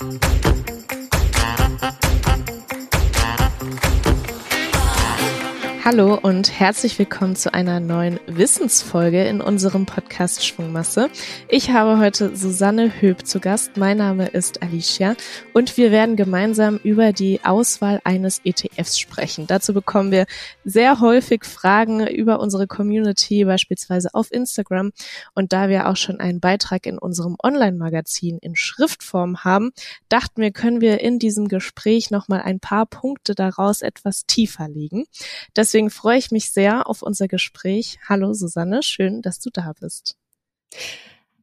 Thank you. Hallo und herzlich willkommen zu einer neuen Wissensfolge in unserem Podcast Schwungmasse. Ich habe heute Susanne Höb zu Gast. Mein Name ist Alicia und wir werden gemeinsam über die Auswahl eines ETFs sprechen. Dazu bekommen wir sehr häufig Fragen über unsere Community, beispielsweise auf Instagram. Und da wir auch schon einen Beitrag in unserem Online-Magazin in Schriftform haben, dachten wir, können wir in diesem Gespräch nochmal ein paar Punkte daraus etwas tiefer legen. Das Deswegen freue ich mich sehr auf unser Gespräch. Hallo Susanne, schön, dass du da bist.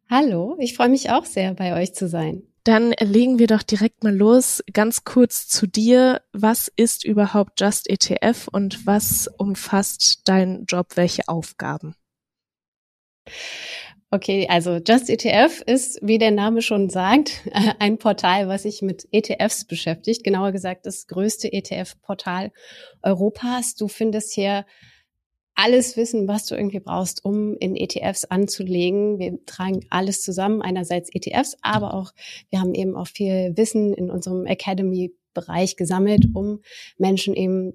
Hallo, ich freue mich auch sehr, bei euch zu sein. Dann legen wir doch direkt mal los. Ganz kurz zu dir. Was ist überhaupt Just ETF und was umfasst dein Job? Welche Aufgaben? Okay, also Just ETF ist, wie der Name schon sagt, ein Portal, was sich mit ETFs beschäftigt. Genauer gesagt, das größte ETF-Portal Europas. Du findest hier alles Wissen, was du irgendwie brauchst, um in ETFs anzulegen. Wir tragen alles zusammen, einerseits ETFs, aber auch, wir haben eben auch viel Wissen in unserem Academy-Bereich gesammelt, um Menschen eben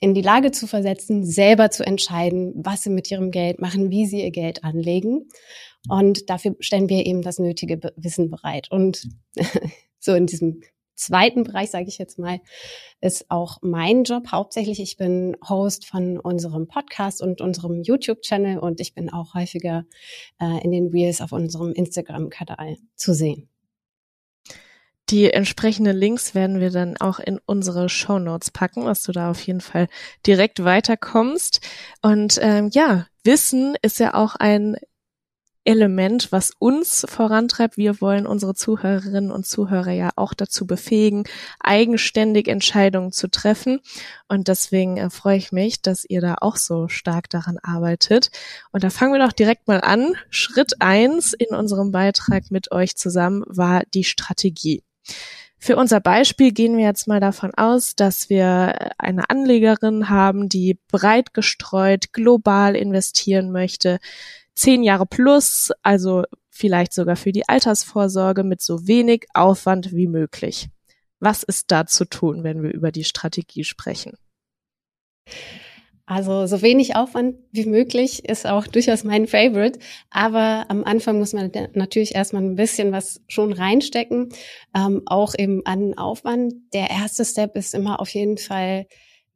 in die Lage zu versetzen, selber zu entscheiden, was sie mit ihrem Geld machen, wie sie ihr Geld anlegen. Und dafür stellen wir eben das nötige Wissen bereit. Und so in diesem zweiten Bereich, sage ich jetzt mal, ist auch mein Job hauptsächlich. Ich bin Host von unserem Podcast und unserem YouTube-Channel und ich bin auch häufiger äh, in den Reels auf unserem Instagram-Kanal zu sehen. Die entsprechenden Links werden wir dann auch in unsere Show Notes packen, dass du da auf jeden Fall direkt weiterkommst. Und ähm, ja, Wissen ist ja auch ein Element, was uns vorantreibt. Wir wollen unsere Zuhörerinnen und Zuhörer ja auch dazu befähigen, eigenständig Entscheidungen zu treffen. Und deswegen äh, freue ich mich, dass ihr da auch so stark daran arbeitet. Und da fangen wir doch direkt mal an. Schritt eins in unserem Beitrag mit euch zusammen war die Strategie. Für unser Beispiel gehen wir jetzt mal davon aus, dass wir eine Anlegerin haben, die breit gestreut global investieren möchte, zehn Jahre plus, also vielleicht sogar für die Altersvorsorge mit so wenig Aufwand wie möglich. Was ist da zu tun, wenn wir über die Strategie sprechen? Also so wenig Aufwand wie möglich ist auch durchaus mein Favorite. Aber am Anfang muss man natürlich erstmal ein bisschen was schon reinstecken, ähm, auch eben an Aufwand. Der erste Step ist immer auf jeden Fall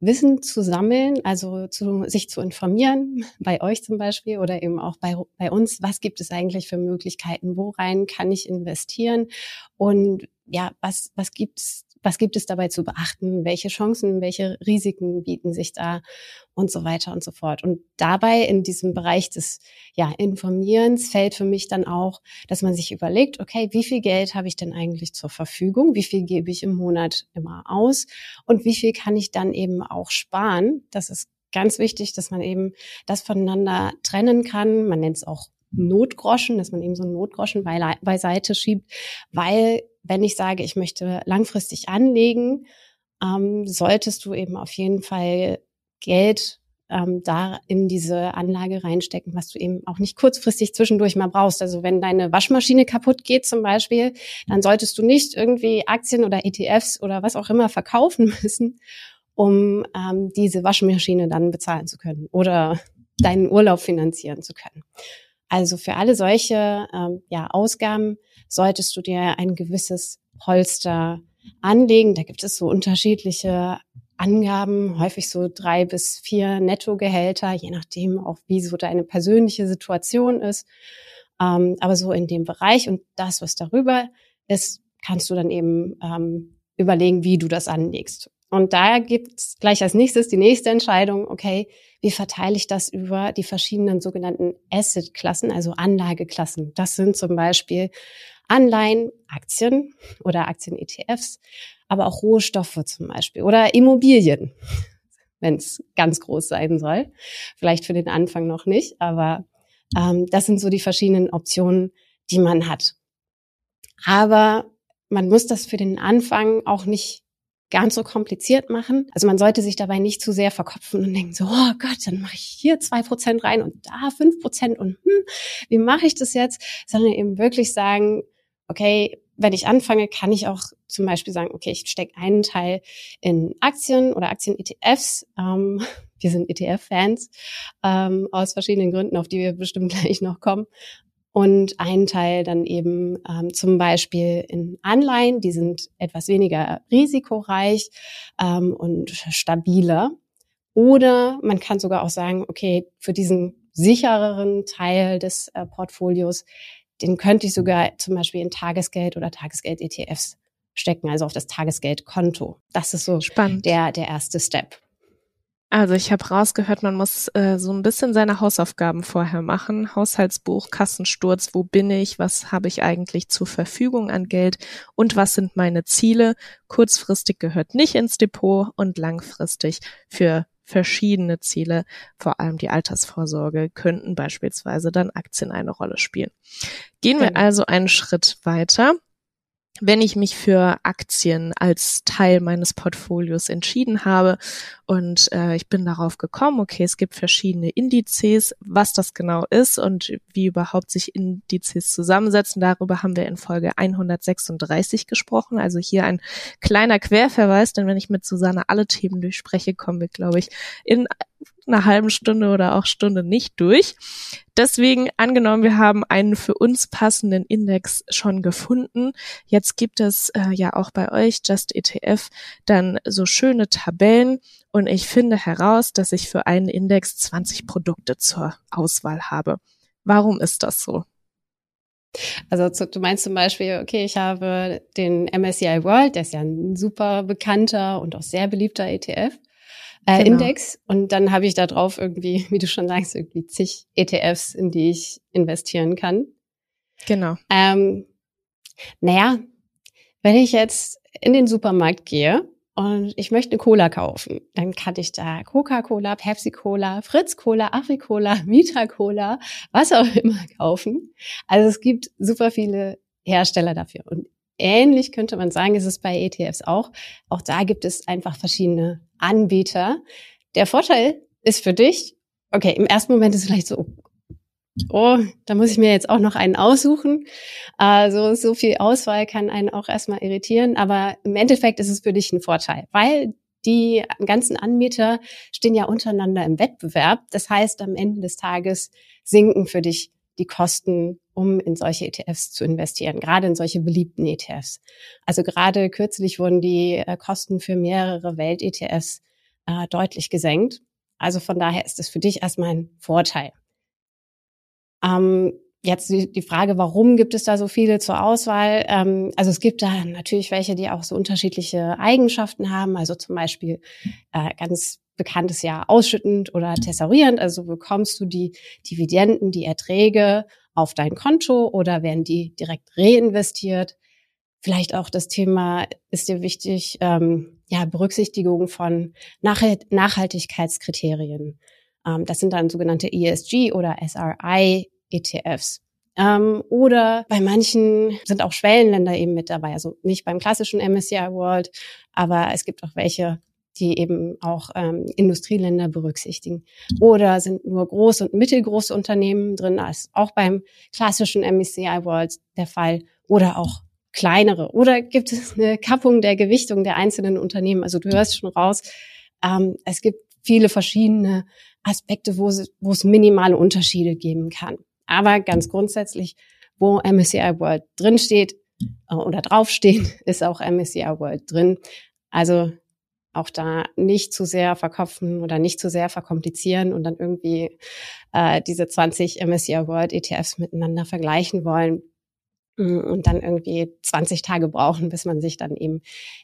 Wissen zu sammeln, also zu, sich zu informieren, bei euch zum Beispiel oder eben auch bei, bei uns. Was gibt es eigentlich für Möglichkeiten? Worein kann ich investieren? Und ja, was, was gibt's was gibt es dabei zu beachten, welche Chancen, welche Risiken bieten sich da und so weiter und so fort. Und dabei in diesem Bereich des ja, Informierens fällt für mich dann auch, dass man sich überlegt, okay, wie viel Geld habe ich denn eigentlich zur Verfügung? Wie viel gebe ich im Monat immer aus? Und wie viel kann ich dann eben auch sparen? Das ist ganz wichtig, dass man eben das voneinander trennen kann. Man nennt es auch Notgroschen, dass man eben so einen Notgroschen beiseite schiebt, weil wenn ich sage, ich möchte langfristig anlegen, ähm, solltest du eben auf jeden Fall Geld ähm, da in diese Anlage reinstecken, was du eben auch nicht kurzfristig zwischendurch mal brauchst. Also wenn deine Waschmaschine kaputt geht zum Beispiel, dann solltest du nicht irgendwie Aktien oder ETFs oder was auch immer verkaufen müssen, um ähm, diese Waschmaschine dann bezahlen zu können oder deinen Urlaub finanzieren zu können. Also für alle solche ähm, ja, Ausgaben solltest du dir ein gewisses Polster anlegen. Da gibt es so unterschiedliche Angaben, häufig so drei bis vier Nettogehälter, je nachdem auch, wie so deine persönliche Situation ist. Ähm, aber so in dem Bereich und das, was darüber ist, kannst du dann eben ähm, überlegen, wie du das anlegst. Und da gibt's gleich als nächstes die nächste Entscheidung, okay, wie verteile ich das über die verschiedenen sogenannten Asset-Klassen, also Anlageklassen. Das sind zum Beispiel Anleihen, Aktien oder Aktien-ETFs, aber auch Rohstoffe zum Beispiel oder Immobilien, wenn es ganz groß sein soll. Vielleicht für den Anfang noch nicht, aber ähm, das sind so die verschiedenen Optionen, die man hat. Aber man muss das für den Anfang auch nicht ganz so kompliziert machen. Also man sollte sich dabei nicht zu sehr verkopfen und denken so, oh Gott, dann mache ich hier zwei Prozent rein und da fünf Prozent und hm, wie mache ich das jetzt? Sondern eben wirklich sagen, okay, wenn ich anfange, kann ich auch zum Beispiel sagen, okay, ich stecke einen Teil in Aktien oder Aktien-ETFs. Ähm, wir sind ETF-Fans ähm, aus verschiedenen Gründen, auf die wir bestimmt gleich noch kommen. Und einen Teil dann eben ähm, zum Beispiel in Anleihen, die sind etwas weniger risikoreich ähm, und stabiler. Oder man kann sogar auch sagen, okay, für diesen sichereren Teil des äh, Portfolios den könnte ich sogar zum Beispiel in Tagesgeld oder Tagesgeld-ETFs stecken, also auf das Tagesgeldkonto. Das ist so Spannend. der der erste Step. Also ich habe rausgehört, man muss äh, so ein bisschen seine Hausaufgaben vorher machen. Haushaltsbuch, Kassensturz, wo bin ich, was habe ich eigentlich zur Verfügung an Geld und was sind meine Ziele. Kurzfristig gehört nicht ins Depot und langfristig für verschiedene Ziele, vor allem die Altersvorsorge, könnten beispielsweise dann Aktien eine Rolle spielen. Gehen wir genau. also einen Schritt weiter wenn ich mich für Aktien als Teil meines Portfolios entschieden habe und äh, ich bin darauf gekommen, okay, es gibt verschiedene Indizes, was das genau ist und wie überhaupt sich Indizes zusammensetzen, darüber haben wir in Folge 136 gesprochen. Also hier ein kleiner Querverweis, denn wenn ich mit Susanne alle Themen durchspreche, kommen wir, glaube ich, in einer halben Stunde oder auch Stunde nicht durch. Deswegen angenommen, wir haben einen für uns passenden Index schon gefunden. Jetzt gibt es äh, ja auch bei euch Just ETF dann so schöne Tabellen und ich finde heraus, dass ich für einen Index 20 Produkte zur Auswahl habe. Warum ist das so? Also du meinst zum Beispiel, okay, ich habe den MSCI World, der ist ja ein super bekannter und auch sehr beliebter ETF äh, genau. Index. Und dann habe ich da drauf irgendwie, wie du schon sagst, irgendwie zig ETFs, in die ich investieren kann. Genau. Ähm, naja, wenn ich jetzt in den Supermarkt gehe und ich möchte eine Cola kaufen, dann kann ich da Coca-Cola, Pepsi-Cola, Fritz-Cola, Afri-Cola, Vita-Cola, was auch immer kaufen. Also es gibt super viele Hersteller dafür. Und ähnlich könnte man sagen, ist es bei ETFs auch. Auch da gibt es einfach verschiedene Anbieter. Der Vorteil ist für dich, okay, im ersten Moment ist es vielleicht so, oh, da muss ich mir jetzt auch noch einen aussuchen. Also so viel Auswahl kann einen auch erstmal irritieren, aber im Endeffekt ist es für dich ein Vorteil, weil die ganzen Anbieter stehen ja untereinander im Wettbewerb. Das heißt, am Ende des Tages sinken für dich die Kosten, um in solche ETFs zu investieren, gerade in solche beliebten ETFs. Also gerade kürzlich wurden die äh, Kosten für mehrere Welt-ETFs äh, deutlich gesenkt. Also von daher ist es für dich erstmal ein Vorteil. Ähm, jetzt die, Frage, warum gibt es da so viele zur Auswahl? Ähm, also es gibt da natürlich welche, die auch so unterschiedliche Eigenschaften haben. Also zum Beispiel äh, ganz bekanntes ja ausschüttend oder tessorierend. Also bekommst du die Dividenden, die Erträge auf dein Konto oder werden die direkt reinvestiert? Vielleicht auch das Thema ist dir wichtig, ähm, ja, Berücksichtigung von Nachhaltigkeitskriterien. Ähm, das sind dann sogenannte ESG oder SRI ETFs. Ähm, oder bei manchen sind auch Schwellenländer eben mit dabei. Also nicht beim klassischen MSCI World, aber es gibt auch welche, die eben auch ähm, Industrieländer berücksichtigen. Oder sind nur große und mittelgroße Unternehmen drin, als auch beim klassischen MSCI World der Fall. Oder auch kleinere. Oder gibt es eine Kappung der Gewichtung der einzelnen Unternehmen? Also du hörst schon raus, ähm, es gibt viele verschiedene Aspekte, wo es, wo es minimale Unterschiede geben kann. Aber ganz grundsätzlich, wo MSCI World drinsteht äh, oder draufsteht, ist auch MSCI World drin. Also auch da nicht zu sehr verkopfen oder nicht zu sehr verkomplizieren und dann irgendwie äh, diese 20 MSCI World ETFs miteinander vergleichen wollen mm, und dann irgendwie 20 Tage brauchen, bis man sich dann eben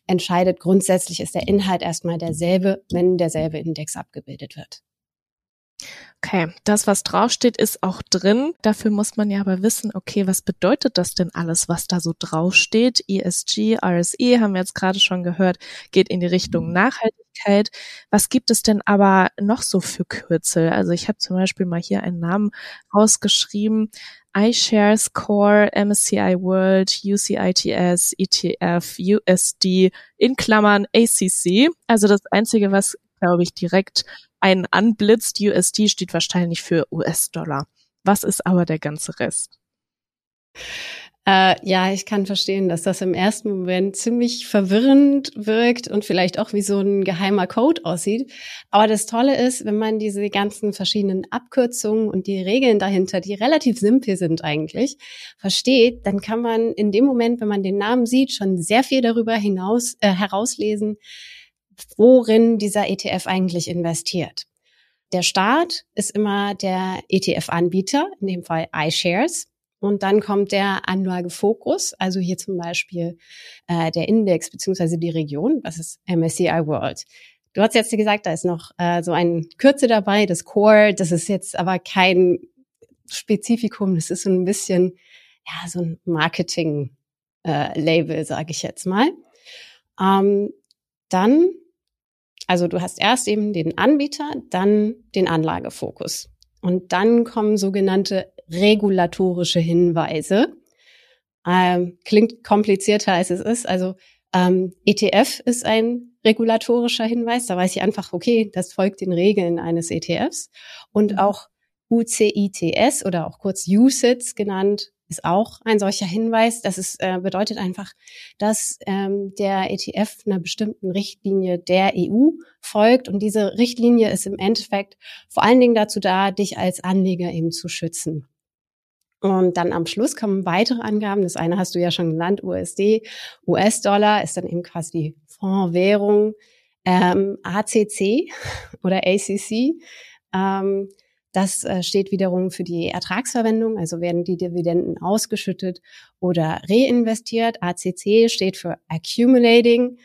entscheidet. Grundsätzlich ist der Inhalt erstmal derselbe, wenn derselbe Index abgebildet wird. Okay, das, was draufsteht, ist auch drin. Dafür muss man ja aber wissen, okay, was bedeutet das denn alles, was da so draufsteht? ESG, RSE, haben wir jetzt gerade schon gehört, geht in die Richtung Nachhaltigkeit. Was gibt es denn aber noch so für Kürzel? Also ich habe zum Beispiel mal hier einen Namen rausgeschrieben. iShares Core, MSCI World, UCITS, ETF, USD, in Klammern ACC. Also das Einzige, was, glaube ich, direkt einen anblitzt. USD steht wahrscheinlich für US-Dollar. Was ist aber der ganze Rest? Äh, ja, ich kann verstehen, dass das im ersten Moment ziemlich verwirrend wirkt und vielleicht auch wie so ein geheimer Code aussieht. Aber das Tolle ist, wenn man diese ganzen verschiedenen Abkürzungen und die Regeln dahinter, die relativ simpel sind eigentlich, versteht, dann kann man in dem Moment, wenn man den Namen sieht, schon sehr viel darüber hinaus äh, herauslesen, worin dieser ETF eigentlich investiert. Der Start ist immer der ETF-Anbieter, in dem Fall iShares. Und dann kommt der Anlagefokus, also hier zum Beispiel äh, der Index beziehungsweise die Region, was ist MSCI World. Du hast jetzt gesagt, da ist noch äh, so ein Kürze dabei, das Core, das ist jetzt aber kein Spezifikum, das ist so ein bisschen, ja, so ein Marketing-Label, äh, sage ich jetzt mal. Ähm, dann, also du hast erst eben den Anbieter, dann den Anlagefokus. Und dann kommen sogenannte regulatorische Hinweise. Ähm, klingt komplizierter als es ist. Also ähm, ETF ist ein regulatorischer Hinweis. Da weiß ich einfach, okay, das folgt den Regeln eines ETFs. Und mhm. auch UCITS oder auch kurz UCITS genannt, ist auch ein solcher Hinweis. Das ist, äh, bedeutet einfach, dass ähm, der ETF einer bestimmten Richtlinie der EU folgt. Und diese Richtlinie ist im Endeffekt vor allen Dingen dazu da, dich als Anleger eben zu schützen. Und dann am Schluss kommen weitere Angaben. Das eine hast du ja schon genannt, USD. US-Dollar ist dann eben quasi die Fondswährung. Ähm, ACC oder ACC, ähm, das äh, steht wiederum für die Ertragsverwendung, also werden die Dividenden ausgeschüttet oder reinvestiert. ACC steht für Accumulating,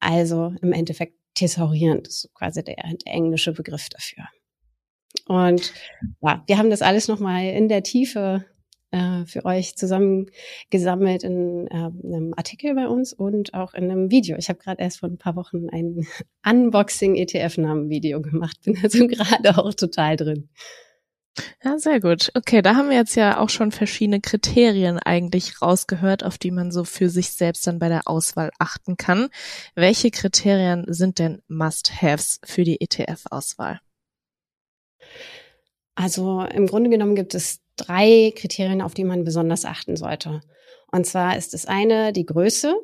also im Endeffekt thesaurieren. Das ist quasi der, der englische Begriff dafür. Und ja, wir haben das alles nochmal in der Tiefe äh, für euch zusammengesammelt in äh, einem Artikel bei uns und auch in einem Video. Ich habe gerade erst vor ein paar Wochen ein Unboxing-ETF-Namen-Video gemacht, bin also gerade auch total drin. Ja, sehr gut. Okay, da haben wir jetzt ja auch schon verschiedene Kriterien eigentlich rausgehört, auf die man so für sich selbst dann bei der Auswahl achten kann. Welche Kriterien sind denn Must-Haves für die ETF-Auswahl? Also im Grunde genommen gibt es drei Kriterien, auf die man besonders achten sollte. Und zwar ist das eine die Größe,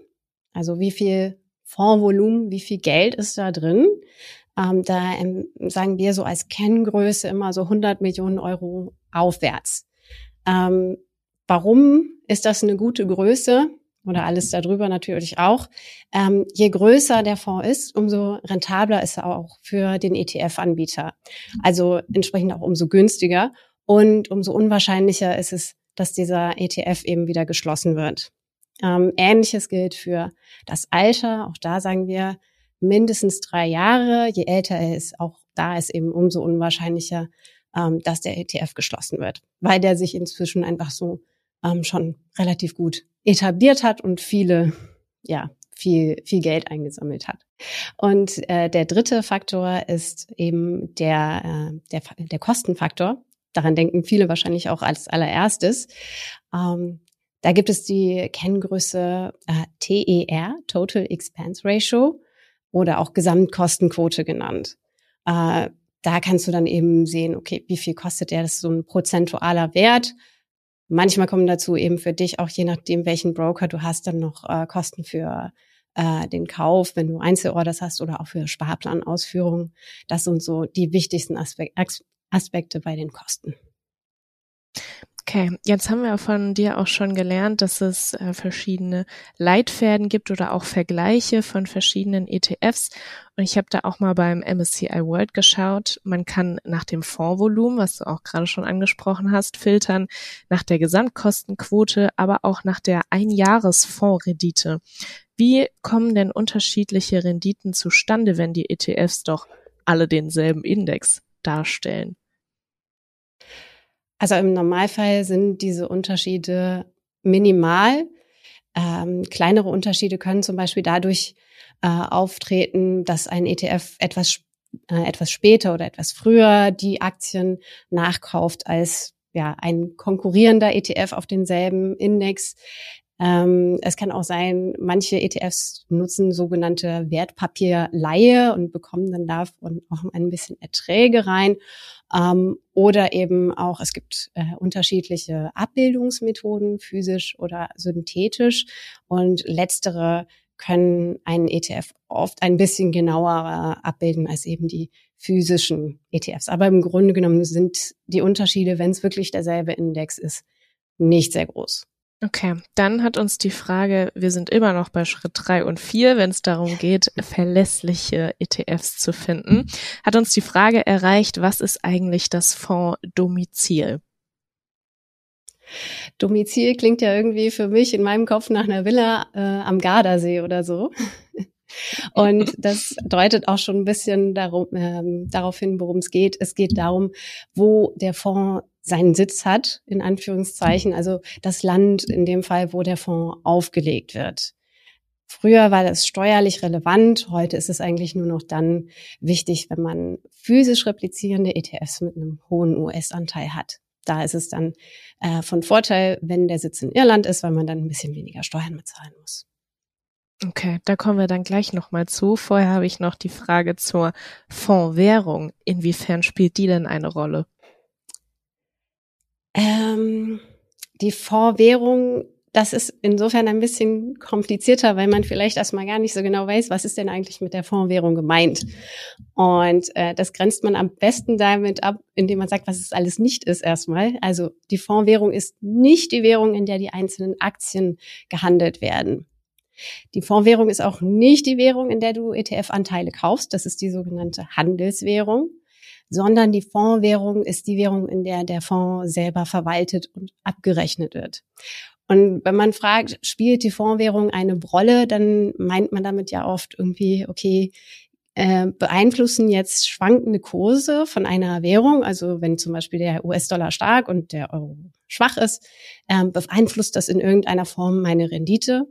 also wie viel Fondsvolumen, wie viel Geld ist da drin. Ähm, da ähm, sagen wir so als Kenngröße immer so 100 Millionen Euro aufwärts. Ähm, warum ist das eine gute Größe? Oder alles darüber natürlich auch. Ähm, je größer der Fonds ist, umso rentabler ist er auch für den ETF-Anbieter. Also entsprechend auch umso günstiger. Und umso unwahrscheinlicher ist es, dass dieser ETF eben wieder geschlossen wird. Ähm, Ähnliches gilt für das Alter. Auch da sagen wir mindestens drei Jahre. Je älter er ist, auch da ist eben umso unwahrscheinlicher, ähm, dass der ETF geschlossen wird, weil der sich inzwischen einfach so ähm, schon relativ gut etabliert hat und viele, ja, viel, viel Geld eingesammelt hat. Und äh, der dritte Faktor ist eben der, äh, der, der Kostenfaktor daran denken viele wahrscheinlich auch als allererstes. Ähm, da gibt es die Kenngröße äh, TER, Total Expense Ratio, oder auch Gesamtkostenquote genannt. Äh, da kannst du dann eben sehen, okay, wie viel kostet der? Das ist so ein prozentualer Wert. Manchmal kommen dazu eben für dich auch je nachdem, welchen Broker du hast, dann noch äh, Kosten für äh, den Kauf, wenn du Einzelorders hast oder auch für Sparplanausführungen. Das sind so die wichtigsten Aspek Aspekte bei den Kosten. Okay, jetzt haben wir von dir auch schon gelernt, dass es äh, verschiedene Leitfäden gibt oder auch Vergleiche von verschiedenen ETFs. Und ich habe da auch mal beim MSCI World geschaut. Man kann nach dem Fondsvolumen, was du auch gerade schon angesprochen hast, filtern, nach der Gesamtkostenquote, aber auch nach der Einjahresfondsrendite. Wie kommen denn unterschiedliche Renditen zustande, wenn die ETFs doch alle denselben Index darstellen? Also im Normalfall sind diese Unterschiede minimal. Ähm, kleinere Unterschiede können zum Beispiel dadurch äh, auftreten, dass ein ETF etwas äh, etwas später oder etwas früher die Aktien nachkauft als ja ein konkurrierender ETF auf denselben Index. Ähm, es kann auch sein, manche ETFs nutzen sogenannte Wertpapierleihe und bekommen dann davon auch ein bisschen Erträge rein. Ähm, oder eben auch, es gibt äh, unterschiedliche Abbildungsmethoden, physisch oder synthetisch. Und letztere können einen ETF oft ein bisschen genauer abbilden als eben die physischen ETFs. Aber im Grunde genommen sind die Unterschiede, wenn es wirklich derselbe Index ist, nicht sehr groß. Okay, dann hat uns die Frage, wir sind immer noch bei Schritt drei und vier, wenn es darum geht, verlässliche ETFs zu finden, hat uns die Frage erreicht, was ist eigentlich das Fondsdomizil? Domizil klingt ja irgendwie für mich in meinem Kopf nach einer Villa äh, am Gardasee oder so. Und das deutet auch schon ein bisschen darum, ähm, darauf hin, worum es geht. Es geht darum, wo der Fonds seinen Sitz hat, in Anführungszeichen, also das Land in dem Fall, wo der Fonds aufgelegt wird. Früher war das steuerlich relevant, heute ist es eigentlich nur noch dann wichtig, wenn man physisch replizierende ETFs mit einem hohen US-Anteil hat. Da ist es dann äh, von Vorteil, wenn der Sitz in Irland ist, weil man dann ein bisschen weniger Steuern bezahlen muss. Okay, da kommen wir dann gleich nochmal zu. Vorher habe ich noch die Frage zur Fondswährung. Inwiefern spielt die denn eine Rolle? Ähm, die Fondswährung, das ist insofern ein bisschen komplizierter, weil man vielleicht erstmal gar nicht so genau weiß, was ist denn eigentlich mit der Fondswährung gemeint. Und äh, das grenzt man am besten damit ab, indem man sagt, was es alles nicht ist erstmal. Also die Fondswährung ist nicht die Währung, in der die einzelnen Aktien gehandelt werden. Die Fondswährung ist auch nicht die Währung, in der du ETF-Anteile kaufst. Das ist die sogenannte Handelswährung sondern die Fondswährung ist die Währung, in der der Fonds selber verwaltet und abgerechnet wird. Und wenn man fragt, spielt die Fondswährung eine Rolle, dann meint man damit ja oft irgendwie, okay, äh, beeinflussen jetzt schwankende Kurse von einer Währung, also wenn zum Beispiel der US-Dollar stark und der Euro schwach ist, äh, beeinflusst das in irgendeiner Form meine Rendite.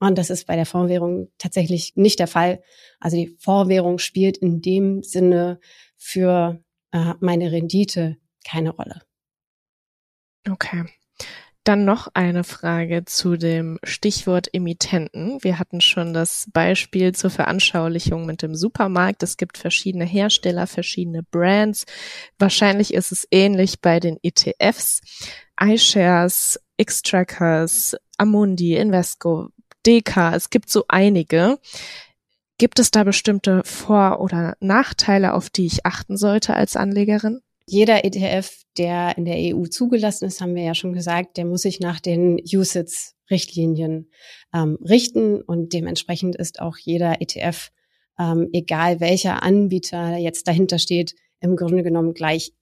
Und das ist bei der Fondswährung tatsächlich nicht der Fall. Also die Fondswährung spielt in dem Sinne für äh, meine Rendite keine Rolle. Okay. Dann noch eine Frage zu dem Stichwort Emittenten. Wir hatten schon das Beispiel zur Veranschaulichung mit dem Supermarkt. Es gibt verschiedene Hersteller, verschiedene Brands. Wahrscheinlich ist es ähnlich bei den ETFs. iShares, X-Trackers, Amundi, Invesco, DK. Es gibt so einige. Gibt es da bestimmte Vor- oder Nachteile, auf die ich achten sollte als Anlegerin? Jeder ETF, der in der EU zugelassen ist, haben wir ja schon gesagt, der muss sich nach den USITS-Richtlinien ähm, richten und dementsprechend ist auch jeder ETF, ähm, egal welcher Anbieter jetzt dahinter steht, im Grunde genommen gleich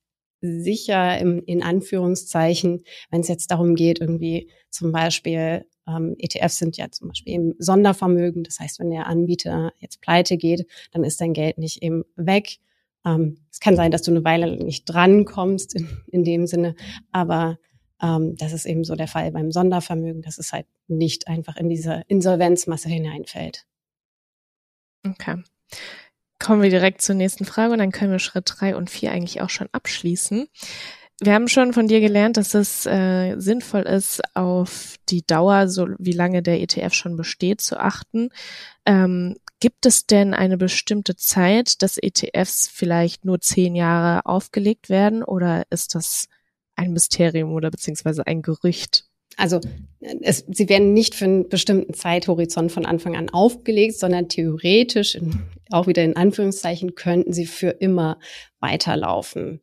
sicher im, in Anführungszeichen, wenn es jetzt darum geht, irgendwie zum Beispiel ähm, ETFs sind ja zum Beispiel eben Sondervermögen. Das heißt, wenn der Anbieter jetzt pleite geht, dann ist dein Geld nicht eben weg. Ähm, es kann sein, dass du eine Weile nicht drankommst in, in dem Sinne, aber ähm, das ist eben so der Fall beim Sondervermögen, dass es halt nicht einfach in diese Insolvenzmasse hineinfällt. Okay. Kommen wir direkt zur nächsten Frage und dann können wir Schritt drei und vier eigentlich auch schon abschließen. Wir haben schon von dir gelernt, dass es äh, sinnvoll ist, auf die Dauer, so wie lange der ETF schon besteht, zu achten. Ähm, gibt es denn eine bestimmte Zeit, dass ETFs vielleicht nur zehn Jahre aufgelegt werden oder ist das ein Mysterium oder beziehungsweise ein Gerücht? Also es, sie werden nicht für einen bestimmten Zeithorizont von Anfang an aufgelegt, sondern theoretisch, in, auch wieder in Anführungszeichen, könnten sie für immer weiterlaufen.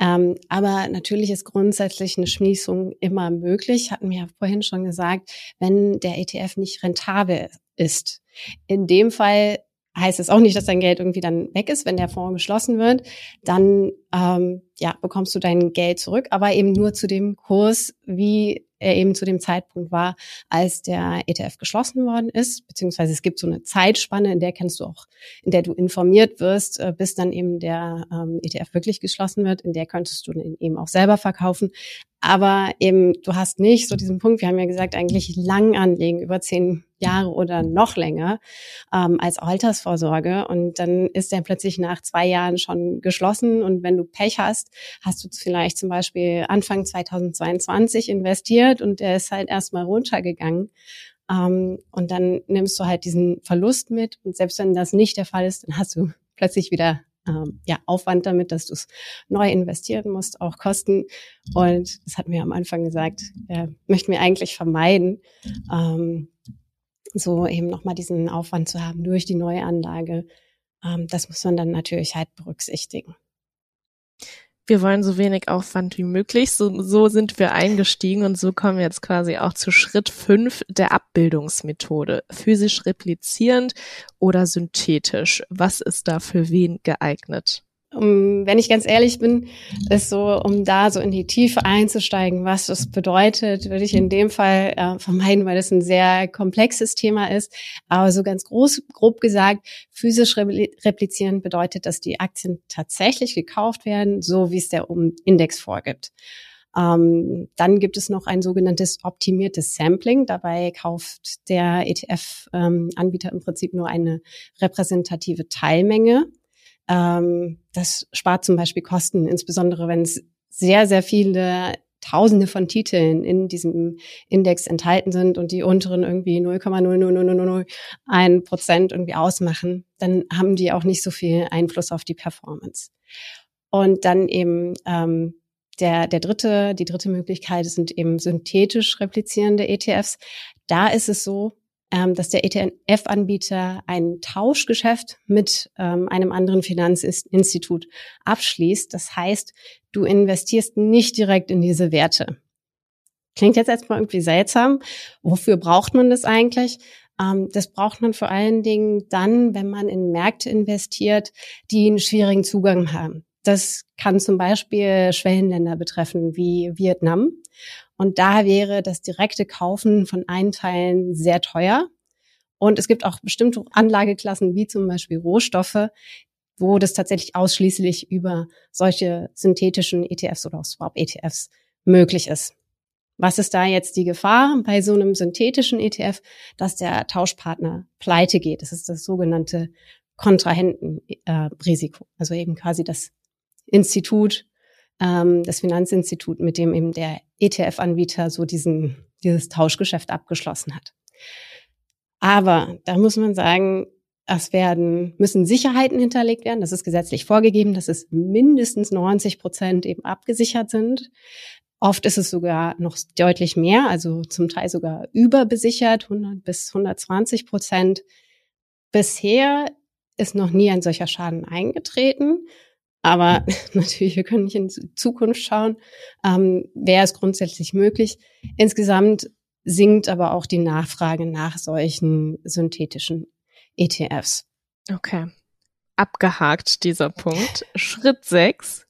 Ähm, aber natürlich ist grundsätzlich eine Schließung immer möglich, hatten wir ja vorhin schon gesagt, wenn der ETF nicht rentabel ist. In dem Fall heißt es auch nicht, dass dein Geld irgendwie dann weg ist, wenn der Fonds geschlossen wird. Dann ähm, ja, bekommst du dein Geld zurück, aber eben nur zu dem Kurs, wie er eben zu dem Zeitpunkt war, als der ETF geschlossen worden ist, beziehungsweise es gibt so eine Zeitspanne, in der kannst du auch, in der du informiert wirst, äh, bis dann eben der ähm, ETF wirklich geschlossen wird, in der könntest du ihn eben auch selber verkaufen. Aber eben, du hast nicht so diesen Punkt, wir haben ja gesagt, eigentlich lang anlegen, über zehn Jahre oder noch länger ähm, als Altersvorsorge. Und dann ist der plötzlich nach zwei Jahren schon geschlossen. Und wenn du Pech hast, hast du vielleicht zum Beispiel Anfang 2022 investiert und der ist halt erstmal runtergegangen. Ähm, und dann nimmst du halt diesen Verlust mit. Und selbst wenn das nicht der Fall ist, dann hast du plötzlich wieder ähm, ja, Aufwand damit, dass du es neu investieren musst, auch Kosten. Und das hatten wir am Anfang gesagt, äh, möchten wir eigentlich vermeiden, ähm, so eben nochmal diesen Aufwand zu haben durch die neue Anlage. Ähm, das muss man dann natürlich halt berücksichtigen wir wollen so wenig Aufwand wie möglich. So, so sind wir eingestiegen und so kommen wir jetzt quasi auch zu Schritt fünf der Abbildungsmethode. Physisch replizierend oder synthetisch. Was ist da für wen geeignet? Um, wenn ich ganz ehrlich bin, ist so, um da so in die Tiefe einzusteigen, was das bedeutet, würde ich in dem Fall äh, vermeiden, weil das ein sehr komplexes Thema ist. Aber so ganz groß, grob gesagt, physisch replizieren bedeutet, dass die Aktien tatsächlich gekauft werden, so wie es der Index vorgibt. Ähm, dann gibt es noch ein sogenanntes optimiertes Sampling. Dabei kauft der ETF-Anbieter ähm, im Prinzip nur eine repräsentative Teilmenge ähm, das spart zum Beispiel Kosten, insbesondere wenn es sehr, sehr viele Tausende von Titeln in diesem Index enthalten sind und die unteren irgendwie 0,00001 Prozent irgendwie ausmachen, dann haben die auch nicht so viel Einfluss auf die Performance. Und dann eben ähm, der, der dritte, die dritte Möglichkeit sind eben synthetisch replizierende ETFs. Da ist es so, ähm, dass der ETF-Anbieter ein Tauschgeschäft mit ähm, einem anderen Finanzinstitut abschließt. Das heißt, du investierst nicht direkt in diese Werte. Klingt jetzt erstmal irgendwie seltsam. Wofür braucht man das eigentlich? Ähm, das braucht man vor allen Dingen dann, wenn man in Märkte investiert, die einen schwierigen Zugang haben. Das kann zum Beispiel Schwellenländer betreffen, wie Vietnam. Und da wäre das direkte Kaufen von Einteilen sehr teuer. Und es gibt auch bestimmte Anlageklassen, wie zum Beispiel Rohstoffe, wo das tatsächlich ausschließlich über solche synthetischen ETFs oder auch Swap-ETFs möglich ist. Was ist da jetzt die Gefahr bei so einem synthetischen ETF, dass der Tauschpartner pleite geht? Das ist das sogenannte Kontrahentenrisiko. Also eben quasi das Institut, ähm, das Finanzinstitut, mit dem eben der ETF-Anbieter so diesen, dieses Tauschgeschäft abgeschlossen hat. Aber da muss man sagen, es werden, müssen Sicherheiten hinterlegt werden. Das ist gesetzlich vorgegeben, dass es mindestens 90 Prozent eben abgesichert sind. Oft ist es sogar noch deutlich mehr, also zum Teil sogar überbesichert, 100 bis 120 Prozent. Bisher ist noch nie ein solcher Schaden eingetreten. Aber natürlich, wir können nicht in Zukunft schauen. Ähm, Wäre es grundsätzlich möglich. Insgesamt sinkt aber auch die Nachfrage nach solchen synthetischen ETFs. Okay. Abgehakt dieser Punkt. Schritt sechs.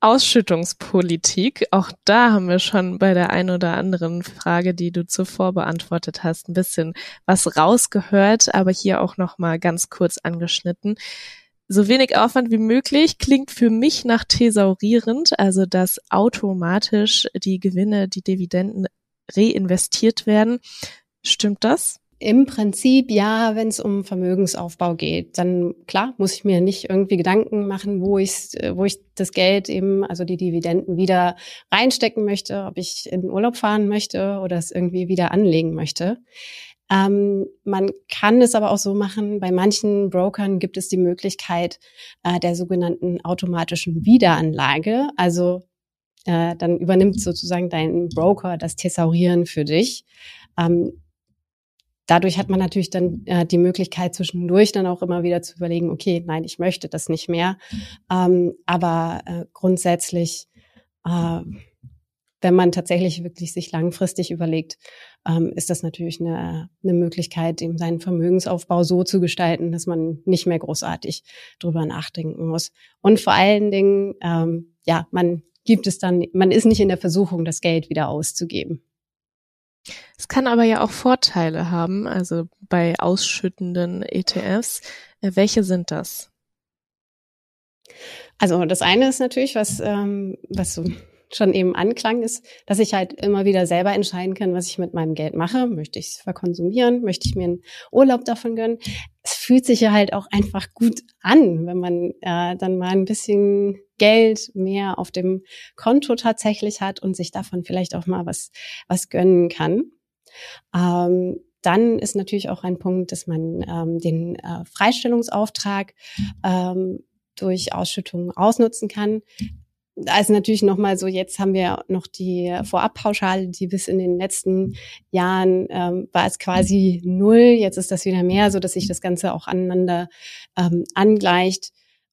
Ausschüttungspolitik. Auch da haben wir schon bei der ein oder anderen Frage, die du zuvor beantwortet hast, ein bisschen was rausgehört, aber hier auch noch mal ganz kurz angeschnitten so wenig Aufwand wie möglich klingt für mich nach thesaurierend, also dass automatisch die Gewinne, die Dividenden reinvestiert werden. Stimmt das? Im Prinzip ja, wenn es um Vermögensaufbau geht, dann klar muss ich mir nicht irgendwie Gedanken machen, wo ich wo ich das Geld eben, also die Dividenden wieder reinstecken möchte, ob ich in Urlaub fahren möchte oder es irgendwie wieder anlegen möchte. Ähm, man kann es aber auch so machen, bei manchen Brokern gibt es die Möglichkeit äh, der sogenannten automatischen Wiederanlage. Also äh, dann übernimmt sozusagen dein Broker das Thesaurieren für dich. Ähm, dadurch hat man natürlich dann äh, die Möglichkeit zwischendurch dann auch immer wieder zu überlegen, okay, nein, ich möchte das nicht mehr. Ähm, aber äh, grundsätzlich äh, wenn man tatsächlich wirklich sich langfristig überlegt, ähm, ist das natürlich eine, eine Möglichkeit, eben seinen Vermögensaufbau so zu gestalten, dass man nicht mehr großartig drüber nachdenken muss. Und vor allen Dingen, ähm, ja, man gibt es dann, man ist nicht in der Versuchung, das Geld wieder auszugeben. Es kann aber ja auch Vorteile haben, also bei ausschüttenden ETFs. Äh, welche sind das? Also das eine ist natürlich, was, ähm, was so schon eben anklang, ist, dass ich halt immer wieder selber entscheiden kann, was ich mit meinem Geld mache. Möchte ich es verkonsumieren? Möchte ich mir einen Urlaub davon gönnen? Es fühlt sich ja halt auch einfach gut an, wenn man äh, dann mal ein bisschen Geld mehr auf dem Konto tatsächlich hat und sich davon vielleicht auch mal was, was gönnen kann. Ähm, dann ist natürlich auch ein Punkt, dass man ähm, den äh, Freistellungsauftrag ähm, durch Ausschüttungen ausnutzen kann. Ist natürlich nochmal so, jetzt haben wir noch die Vorabpauschale, die bis in den letzten Jahren ähm, war es quasi null. Jetzt ist das wieder mehr, so dass sich das Ganze auch aneinander ähm, angleicht.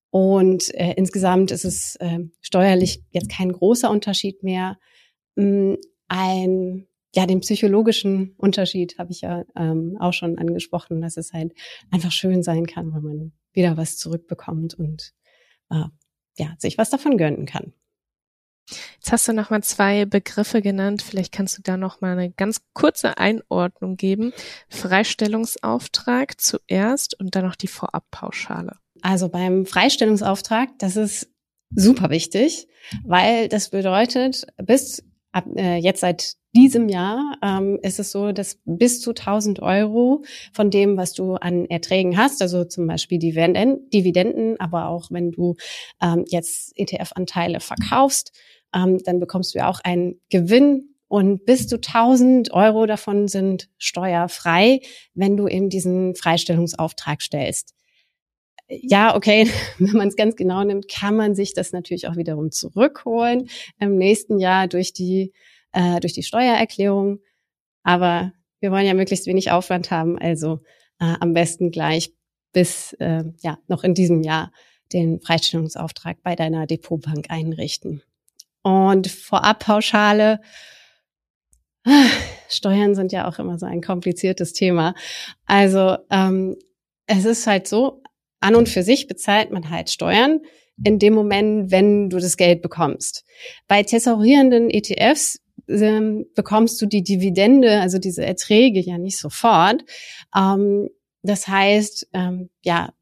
Und äh, insgesamt ist es äh, steuerlich jetzt kein großer Unterschied mehr. Ähm, ein ja, den psychologischen Unterschied habe ich ja ähm, auch schon angesprochen, dass es halt einfach schön sein kann, wenn man wieder was zurückbekommt und äh, ja, sich was davon gönnen kann. Jetzt hast du noch mal zwei Begriffe genannt. Vielleicht kannst du da noch mal eine ganz kurze Einordnung geben. Freistellungsauftrag zuerst und dann noch die Vorabpauschale. Also beim Freistellungsauftrag, das ist super wichtig, weil das bedeutet, bis ab, äh, jetzt seit diesem Jahr ähm, ist es so, dass bis zu 1000 Euro von dem, was du an Erträgen hast, also zum Beispiel Dividenden, aber auch wenn du ähm, jetzt ETF-Anteile verkaufst, ähm, dann bekommst du ja auch einen Gewinn und bis zu 1000 Euro davon sind steuerfrei, wenn du eben diesen Freistellungsauftrag stellst. Ja, okay, wenn man es ganz genau nimmt, kann man sich das natürlich auch wiederum zurückholen im nächsten Jahr durch die äh, durch die Steuererklärung. Aber wir wollen ja möglichst wenig Aufwand haben, also äh, am besten gleich bis äh, ja noch in diesem Jahr den Freistellungsauftrag bei deiner Depotbank einrichten. Und Vorabpauschale, äh, Steuern sind ja auch immer so ein kompliziertes Thema. Also ähm, es ist halt so, an und für sich bezahlt man halt Steuern in dem Moment, wenn du das Geld bekommst. Bei tesorierenden ETFs bekommst du die Dividende, also diese Erträge ja nicht sofort. Ähm, das heißt, ähm, ja,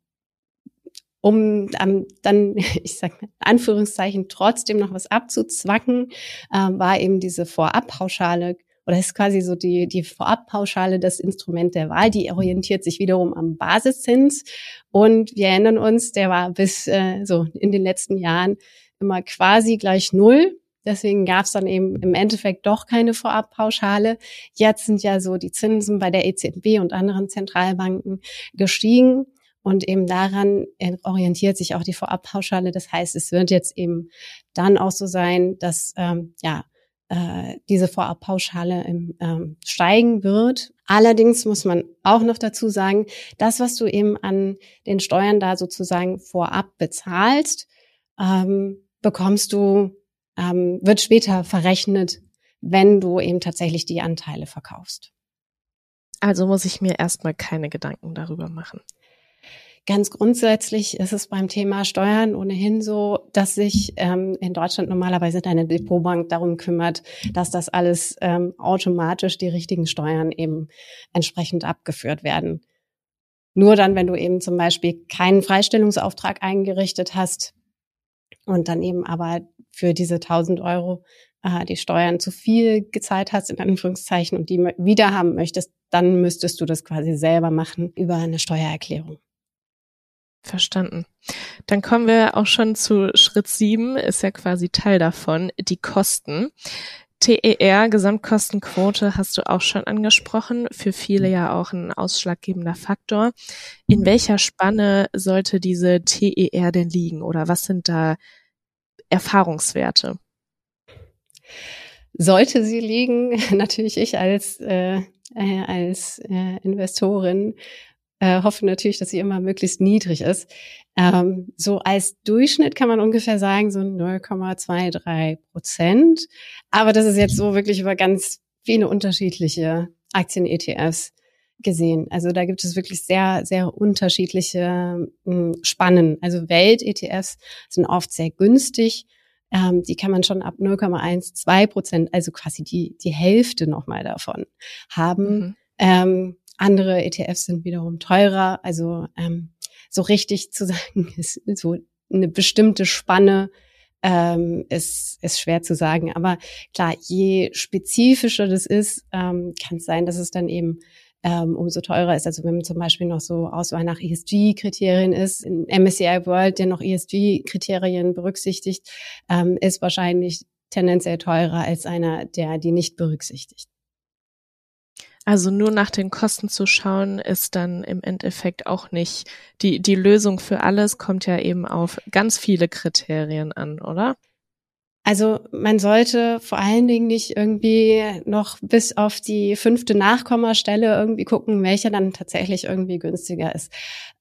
um ähm, dann, ich sag mal, Anführungszeichen, trotzdem noch was abzuzwacken, ähm, war eben diese Vorabpauschale oder ist quasi so die, die Vorabpauschale das Instrument der Wahl. Die orientiert sich wiederum am Basiszins. Und wir erinnern uns, der war bis äh, so in den letzten Jahren immer quasi gleich null. Deswegen gab es dann eben im Endeffekt doch keine Vorabpauschale. Jetzt sind ja so die Zinsen bei der EZB und anderen Zentralbanken gestiegen. Und eben daran orientiert sich auch die Vorabpauschale. Das heißt, es wird jetzt eben dann auch so sein, dass ähm, ja äh, diese Vorabpauschale ähm, steigen wird. Allerdings muss man auch noch dazu sagen, das, was du eben an den Steuern da sozusagen vorab bezahlst, ähm, bekommst du ähm, wird später verrechnet, wenn du eben tatsächlich die Anteile verkaufst. Also muss ich mir erstmal keine Gedanken darüber machen. Ganz grundsätzlich ist es beim Thema Steuern ohnehin so, dass sich ähm, in Deutschland normalerweise deine Depotbank darum kümmert, dass das alles ähm, automatisch die richtigen Steuern eben entsprechend abgeführt werden. Nur dann, wenn du eben zum Beispiel keinen Freistellungsauftrag eingerichtet hast und dann eben aber für diese 1000 Euro äh, die Steuern zu viel gezahlt hast, in Anführungszeichen, und die wieder haben möchtest, dann müsstest du das quasi selber machen über eine Steuererklärung. Verstanden. Dann kommen wir auch schon zu Schritt sieben, ist ja quasi Teil davon, die Kosten. TER, Gesamtkostenquote, hast du auch schon angesprochen, für viele ja auch ein ausschlaggebender Faktor. In welcher Spanne sollte diese TER denn liegen oder was sind da Erfahrungswerte? Sollte sie liegen, natürlich ich als, äh, äh, als äh, Investorin äh, hoffe natürlich, dass sie immer möglichst niedrig ist. Ähm, so als Durchschnitt kann man ungefähr sagen, so 0,23 Prozent. Aber das ist jetzt so wirklich über ganz viele unterschiedliche Aktien-ETFs gesehen. Also da gibt es wirklich sehr, sehr unterschiedliche hm, Spannen. Also Welt-ETFs sind oft sehr günstig. Ähm, die kann man schon ab 0,12 Prozent, also quasi die, die Hälfte nochmal davon haben. Mhm. Ähm, andere ETFs sind wiederum teurer. Also ähm, so richtig zu sagen, ist so eine bestimmte Spanne ähm, ist, ist schwer zu sagen. Aber klar, je spezifischer das ist, ähm, kann es sein, dass es dann eben ähm, umso teurer ist. Also wenn man zum Beispiel noch so Auswahl nach ESG-Kriterien ist, in MSCI World, der noch ESG-Kriterien berücksichtigt, ähm, ist wahrscheinlich tendenziell teurer als einer, der die nicht berücksichtigt. Also nur nach den Kosten zu schauen, ist dann im Endeffekt auch nicht die, die Lösung für alles, kommt ja eben auf ganz viele Kriterien an, oder? Also man sollte vor allen Dingen nicht irgendwie noch bis auf die fünfte Nachkommastelle irgendwie gucken, welcher dann tatsächlich irgendwie günstiger ist.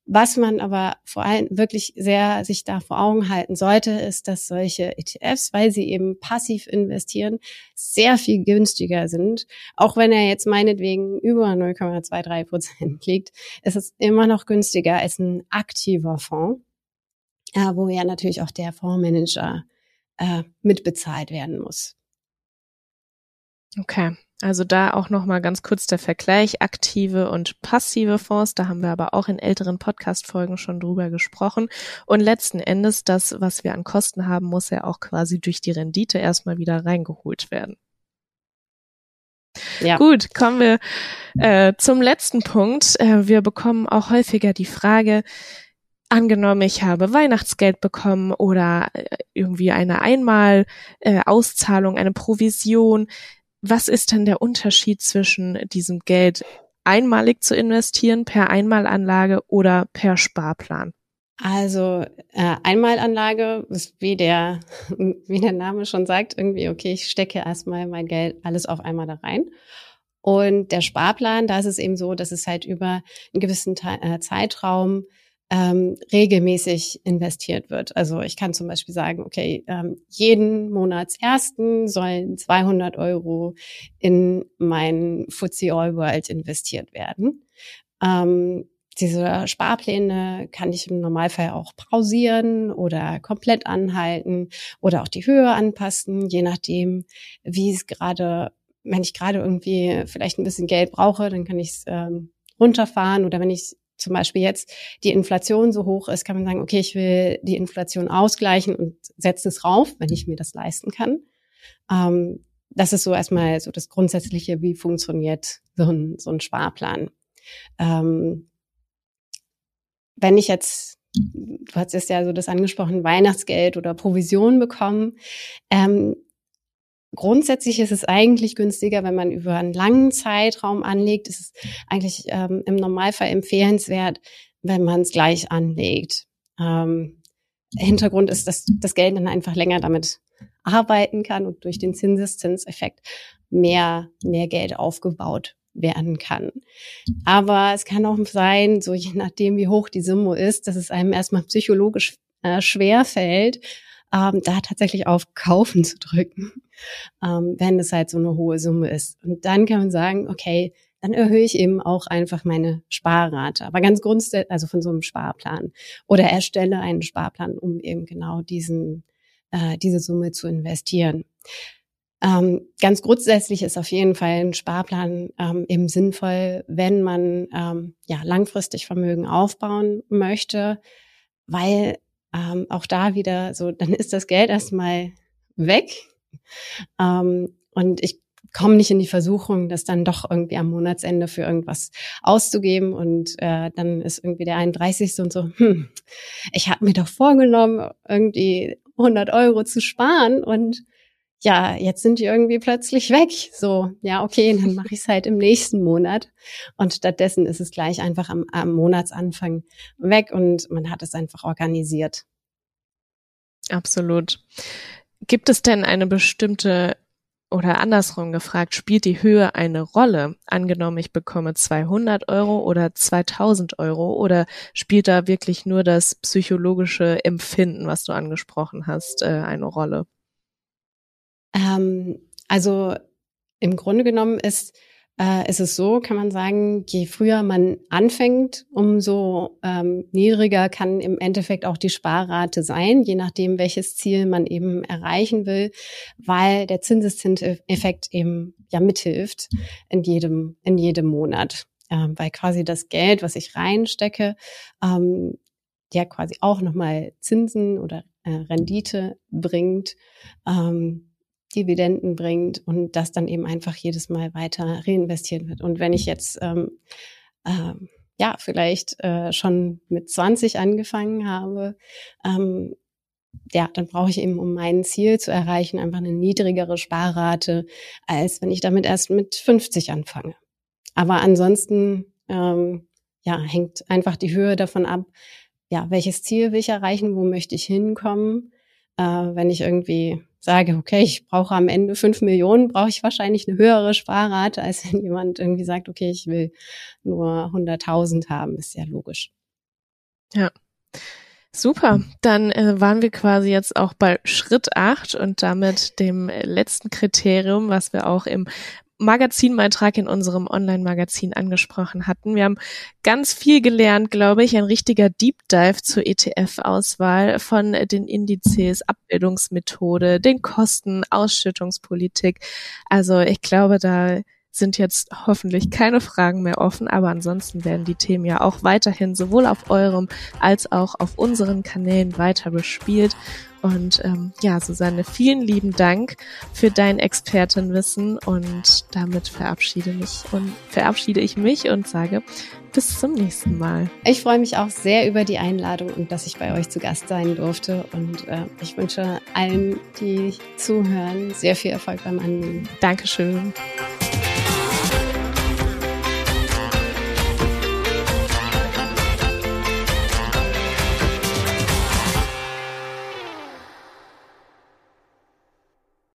Was man aber vor allem wirklich sehr sich da vor Augen halten sollte, ist, dass solche ETFs, weil sie eben passiv investieren, sehr viel günstiger sind. Auch wenn er jetzt meinetwegen über 0,23 Prozent liegt, ist es immer noch günstiger als ein aktiver Fonds, wo ja natürlich auch der Fondsmanager äh, mitbezahlt werden muss. Okay, also da auch noch mal ganz kurz der Vergleich aktive und passive Fonds. Da haben wir aber auch in älteren Podcast-Folgen schon drüber gesprochen. Und letzten Endes das, was wir an Kosten haben, muss ja auch quasi durch die Rendite erstmal wieder reingeholt werden. Ja. Gut, kommen wir äh, zum letzten Punkt. Äh, wir bekommen auch häufiger die Frage, angenommen, ich habe Weihnachtsgeld bekommen oder äh, irgendwie eine Einmal-Auszahlung, äh, eine Provision. Was ist denn der Unterschied zwischen diesem Geld einmalig zu investieren per Einmalanlage oder per Sparplan? Also äh, Einmalanlage ist wie der wie der Name schon sagt irgendwie okay ich stecke erstmal mein Geld alles auf einmal da rein und der Sparplan da ist es eben so dass es halt über einen gewissen äh, Zeitraum ähm, regelmäßig investiert wird. Also ich kann zum Beispiel sagen, okay, ähm, jeden Monatsersten sollen 200 Euro in mein FTSE All World investiert werden. Ähm, diese Sparpläne kann ich im Normalfall auch pausieren oder komplett anhalten oder auch die Höhe anpassen, je nachdem, wie es gerade, wenn ich gerade irgendwie vielleicht ein bisschen Geld brauche, dann kann ich es ähm, runterfahren oder wenn ich zum Beispiel jetzt die Inflation so hoch ist, kann man sagen, okay, ich will die Inflation ausgleichen und setze es rauf, wenn ich mir das leisten kann. Ähm, das ist so erstmal so das Grundsätzliche, wie funktioniert so ein, so ein Sparplan. Ähm, wenn ich jetzt, du hast es ja so das angesprochen, Weihnachtsgeld oder Provision bekommen, ähm, Grundsätzlich ist es eigentlich günstiger, wenn man über einen langen Zeitraum anlegt. Es ist eigentlich ähm, im Normalfall empfehlenswert, wenn man es gleich anlegt. Ähm, Hintergrund ist, dass das Geld dann einfach länger damit arbeiten kann und durch den Zinseszinseffekt mehr, mehr Geld aufgebaut werden kann. Aber es kann auch sein, so je nachdem, wie hoch die Summe ist, dass es einem erstmal psychologisch äh, schwer fällt, ähm, da tatsächlich auf Kaufen zu drücken, ähm, wenn es halt so eine hohe Summe ist. Und dann kann man sagen, okay, dann erhöhe ich eben auch einfach meine Sparrate. Aber ganz grundsätzlich, also von so einem Sparplan. Oder erstelle einen Sparplan, um eben genau diesen, äh, diese Summe zu investieren. Ähm, ganz grundsätzlich ist auf jeden Fall ein Sparplan ähm, eben sinnvoll, wenn man ähm, ja langfristig Vermögen aufbauen möchte, weil ähm, auch da wieder so, dann ist das Geld erstmal weg. Ähm, und ich komme nicht in die Versuchung, das dann doch irgendwie am Monatsende für irgendwas auszugeben und äh, dann ist irgendwie der 31. und so, hm, ich habe mir doch vorgenommen, irgendwie 100 Euro zu sparen und ja, jetzt sind die irgendwie plötzlich weg. So, ja, okay, dann mache ich es halt im nächsten Monat. Und stattdessen ist es gleich einfach am, am Monatsanfang weg und man hat es einfach organisiert. Absolut. Gibt es denn eine bestimmte oder andersrum gefragt, spielt die Höhe eine Rolle? Angenommen, ich bekomme 200 Euro oder 2000 Euro oder spielt da wirklich nur das psychologische Empfinden, was du angesprochen hast, äh, eine Rolle? Ähm, also im Grunde genommen ist, äh, ist es so, kann man sagen, je früher man anfängt, umso ähm, niedriger kann im Endeffekt auch die Sparrate sein, je nachdem, welches Ziel man eben erreichen will, weil der Zinseszinseffekt eben ja mithilft in jedem, in jedem Monat. Ähm, weil quasi das Geld, was ich reinstecke, ähm, ja quasi auch nochmal Zinsen oder äh, Rendite bringt, ähm, Dividenden bringt und das dann eben einfach jedes Mal weiter reinvestiert wird. Und wenn ich jetzt ähm, äh, ja vielleicht äh, schon mit 20 angefangen habe, ähm, ja, dann brauche ich eben, um mein Ziel zu erreichen, einfach eine niedrigere Sparrate, als wenn ich damit erst mit 50 anfange. Aber ansonsten ähm, ja, hängt einfach die Höhe davon ab, ja, welches Ziel will ich erreichen, wo möchte ich hinkommen. Äh, wenn ich irgendwie sage, okay, ich brauche am Ende fünf Millionen, brauche ich wahrscheinlich eine höhere Sparrate, als wenn jemand irgendwie sagt, okay, ich will nur 100.000 haben, ist ja logisch. Ja. Super, dann äh, waren wir quasi jetzt auch bei Schritt acht und damit dem letzten Kriterium, was wir auch im Magazinbeitrag in unserem Online-Magazin angesprochen hatten. Wir haben ganz viel gelernt, glaube ich, ein richtiger Deep Dive zur ETF-Auswahl von den Indizes, Abbildungsmethode, den Kosten, Ausschüttungspolitik. Also ich glaube, da sind jetzt hoffentlich keine Fragen mehr offen, aber ansonsten werden die Themen ja auch weiterhin sowohl auf eurem als auch auf unseren Kanälen weiter bespielt. Und ähm, ja, Susanne, vielen lieben Dank für dein Expertenwissen und damit verabschiede mich und verabschiede ich mich und sage bis zum nächsten Mal. Ich freue mich auch sehr über die Einladung und dass ich bei euch zu Gast sein durfte. Und äh, ich wünsche allen, die zuhören, sehr viel Erfolg beim Annehmen. Dankeschön.